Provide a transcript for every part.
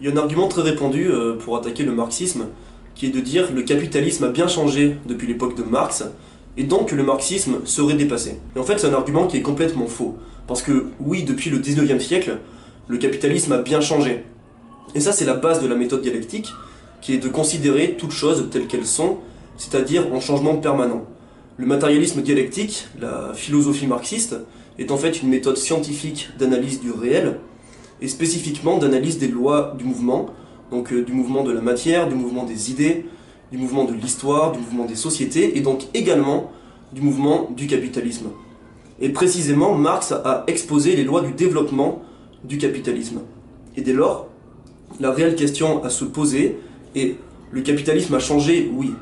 Il y a un argument très répandu euh, pour attaquer le marxisme, qui est de dire le capitalisme a bien changé depuis l'époque de Marx, et donc que le marxisme serait dépassé. Et en fait, c'est un argument qui est complètement faux. Parce que oui, depuis le 19e siècle, le capitalisme a bien changé. Et ça, c'est la base de la méthode dialectique, qui est de considérer toutes choses telles qu'elles sont, c'est-à-dire en changement permanent. Le matérialisme dialectique, la philosophie marxiste, est en fait une méthode scientifique d'analyse du réel, et spécifiquement d'analyse des lois du mouvement, donc euh, du mouvement de la matière, du mouvement des idées, du mouvement de l'histoire, du mouvement des sociétés, et donc également du mouvement du capitalisme. Et précisément, Marx a exposé les lois du développement du capitalisme. Et dès lors, la réelle question à se poser est, le capitalisme a changé, oui,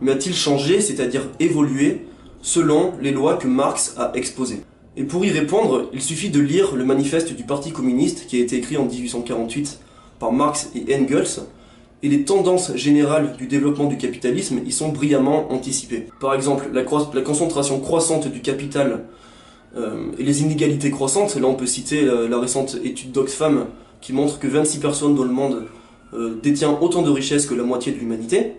mais a-t-il changé, c'est-à-dire évolué, selon les lois que Marx a exposées? Et pour y répondre, il suffit de lire le manifeste du Parti communiste qui a été écrit en 1848 par Marx et Engels, et les tendances générales du développement du capitalisme y sont brillamment anticipées. Par exemple, la, concentration croissante du capital euh, et les inégalités croissantes, là on peut citer la, récente étude d'Oxfam qui montre que 26 personnes dans le monde euh, détiennent autant de richesses que la moitié de l'humanité.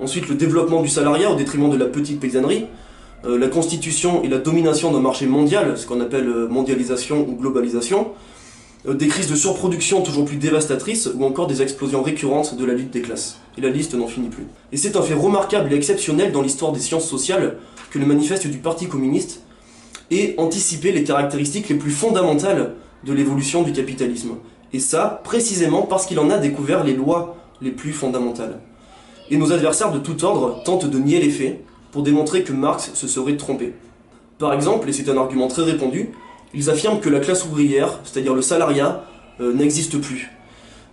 Ensuite, le développement du salariat au détriment de la petite paysannerie, euh, la constitution et la domination d'un marché mondial, ce qu'on appelle euh, mondialisation ou globalisation, euh, des crises de surproduction toujours plus dévastatrices ou encore des explosions récurrentes de la lutte des classes. Et la liste n'en finit plus. Et c'est un fait remarquable et exceptionnel dans l'histoire des sciences sociales que le manifeste du Parti communiste ait anticipé les caractéristiques les plus fondamentales de l'évolution du capitalisme. Et ça, précisément parce qu'il en a découvert les lois les plus fondamentales. Et nos adversaires de tout ordre tentent de nier les faits, pour démontrer que Marx se serait trompé. Par exemple, et c'est un argument très répandu, ils affirment que la classe ouvrière, c'est-à-dire le salariat, euh, n'existe plus.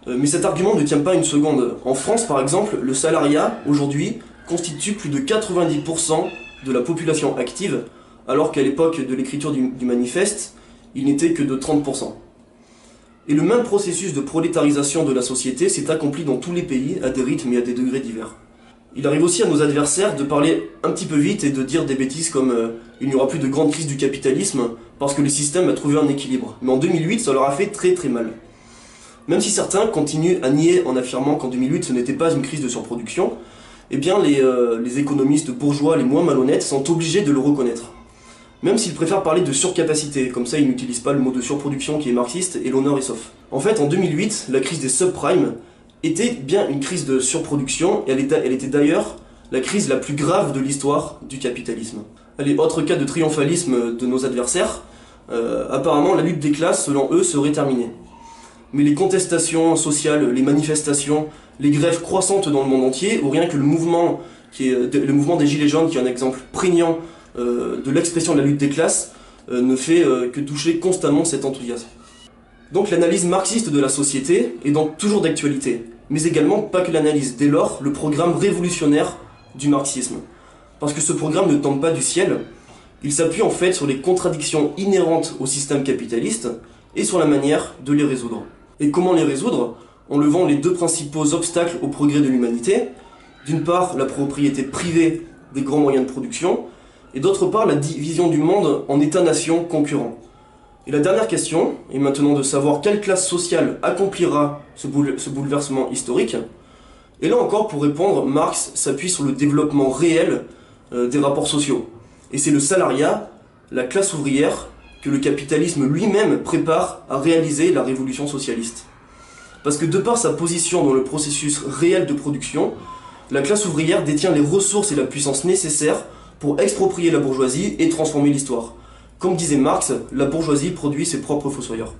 Euh, mais cet argument ne tient pas une seconde. En France, par exemple, le salariat, aujourd'hui, constitue plus de 90% de la population active, alors qu'à l'époque de l'écriture du, du manifeste, il n'était que de 30%. Et le même processus de prolétarisation de la société s'est accompli dans tous les pays à des rythmes et à des degrés divers. Il arrive aussi à nos adversaires de parler un petit peu vite et de dire des bêtises comme euh, il n'y aura plus de grande crise du capitalisme parce que le système a trouvé un équilibre. Mais en 2008, ça leur a fait très très mal. Même si certains continuent à nier en affirmant qu'en 2008 ce n'était pas une crise de surproduction, eh bien les, euh, les économistes bourgeois les moins malhonnêtes sont obligés de le reconnaître. Même s'ils préfèrent parler de surcapacité, comme ça ils n'utilisent pas le mot de surproduction qui est marxiste et l'honneur est sauf. En fait, en 2008, la crise des subprimes était bien une crise de surproduction, et elle était, d'ailleurs la crise la plus grave de l'histoire du capitalisme. Allez, autre cas de triomphalisme de nos adversaires, euh, apparemment la lutte des classes, selon eux, serait terminée. Mais les contestations sociales, les manifestations, les grèves croissantes dans le monde entier, ou rien que le mouvement, mouvement des Gilets jaunes, qui est un exemple prégnant euh, de l'expression de la lutte des classes, euh, ne fait que toucher constamment cet enthousiasme. Donc l'analyse marxiste de la société est donc toujours d'actualité, mais également pas que l'analyse, dès lors le programme révolutionnaire du marxisme. Parce que ce programme ne tombe pas du ciel, il s'appuie en fait sur les contradictions inhérentes au système capitaliste et sur la manière de les résoudre. Et comment les résoudre? En levant les deux principaux obstacles au progrès de l'humanité, d'une part la propriété privée des grands moyens de production, et d'autre part la division du monde en États-nations concurrents. Et la dernière question est maintenant de savoir quelle classe sociale accomplira ce, bouleversement historique. Et là encore, pour répondre, Marx s'appuie sur le développement réel euh, des rapports sociaux. Et c'est le salariat, la classe ouvrière, que le capitalisme lui-même prépare à réaliser la révolution socialiste. Parce que de par sa position dans le processus réel de production, la classe ouvrière détient les ressources et la puissance nécessaires pour exproprier la bourgeoisie et transformer l'histoire. Comme disait Marx, la bourgeoisie produit ses propres fossoyeurs.